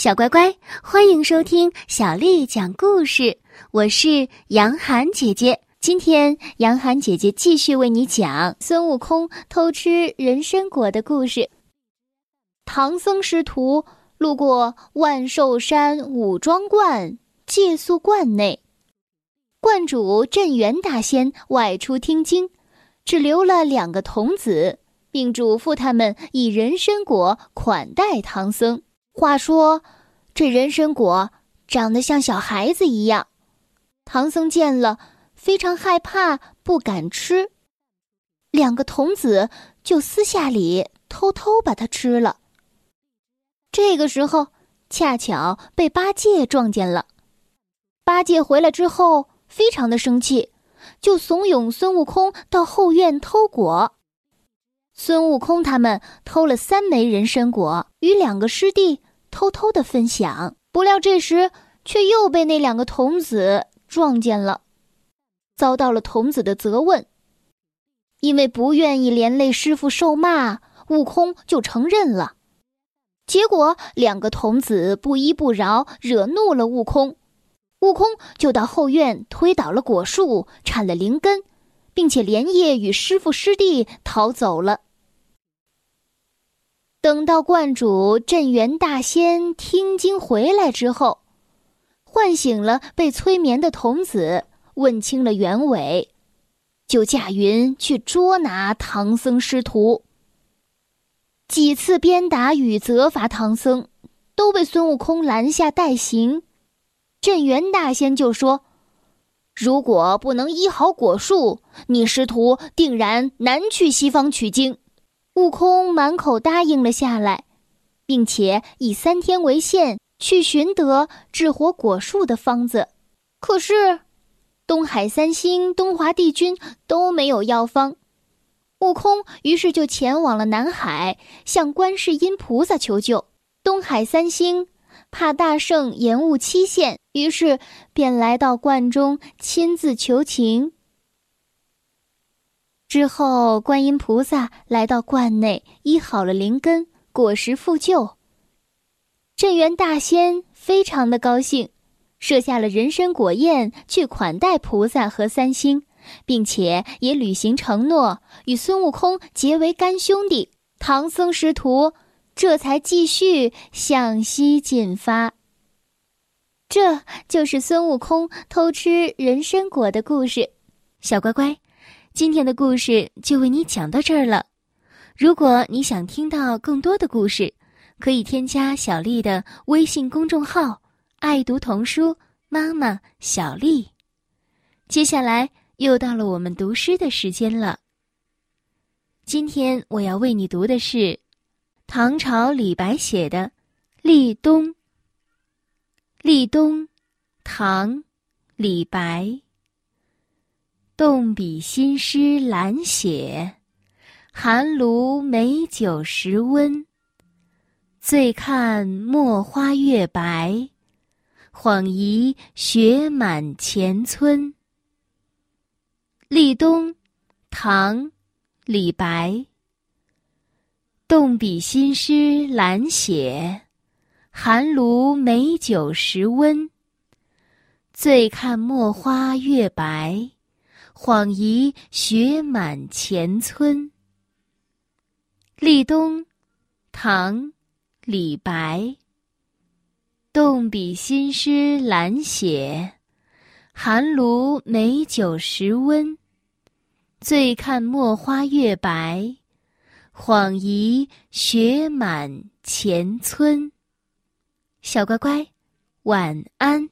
小乖乖，欢迎收听小丽讲故事。我是杨涵姐姐，今天杨涵姐姐继续为你讲孙悟空偷吃人参果的故事。唐僧师徒路过万寿山五庄观，借宿观内，观主镇元大仙外出听经，只留了两个童子，并嘱咐他们以人参果款待唐僧。话说，这人参果长得像小孩子一样，唐僧见了非常害怕，不敢吃。两个童子就私下里偷偷把它吃了。这个时候，恰巧被八戒撞见了。八戒回来之后，非常的生气，就怂恿孙悟空到后院偷果。孙悟空他们偷了三枚人参果，与两个师弟。偷偷的分享，不料这时却又被那两个童子撞见了，遭到了童子的责问。因为不愿意连累师傅受骂，悟空就承认了。结果两个童子不依不饶，惹怒了悟空，悟空就到后院推倒了果树，铲了灵根，并且连夜与师傅师弟逃走了。等到观主镇元大仙听经回来之后，唤醒了被催眠的童子，问清了原委，就驾云去捉拿唐僧师徒。几次鞭打与责罚唐僧，都被孙悟空拦下代行。镇元大仙就说：“如果不能医好果树，你师徒定然难去西方取经。”悟空满口答应了下来，并且以三天为限去寻得治活果树的方子。可是，东海三星、东华帝君都没有药方。悟空于是就前往了南海，向观世音菩萨求救。东海三星怕大圣延误期限，于是便来到观中亲自求情。之后，观音菩萨来到观内，医好了灵根，果实复旧。镇元大仙非常的高兴，设下了人参果宴去款待菩萨和三星，并且也履行承诺，与孙悟空结为干兄弟。唐僧师徒这才继续向西进发。这就是孙悟空偷吃人参果的故事，小乖乖。今天的故事就为你讲到这儿了。如果你想听到更多的故事，可以添加小丽的微信公众号“爱读童书妈妈小丽”。接下来又到了我们读诗的时间了。今天我要为你读的是唐朝李白写的《立冬》。立冬，唐·李白。动笔新诗懒写，寒炉美酒时温。醉看墨花月白，恍疑雪满前村。立冬，唐·李白。动笔新诗懒写，寒炉美酒时温。醉看墨花月白。恍疑雪满前村。立冬，唐·李白。动笔新诗懒写，寒炉美酒时温。醉看墨花月白，恍疑雪满前村。小乖乖，晚安。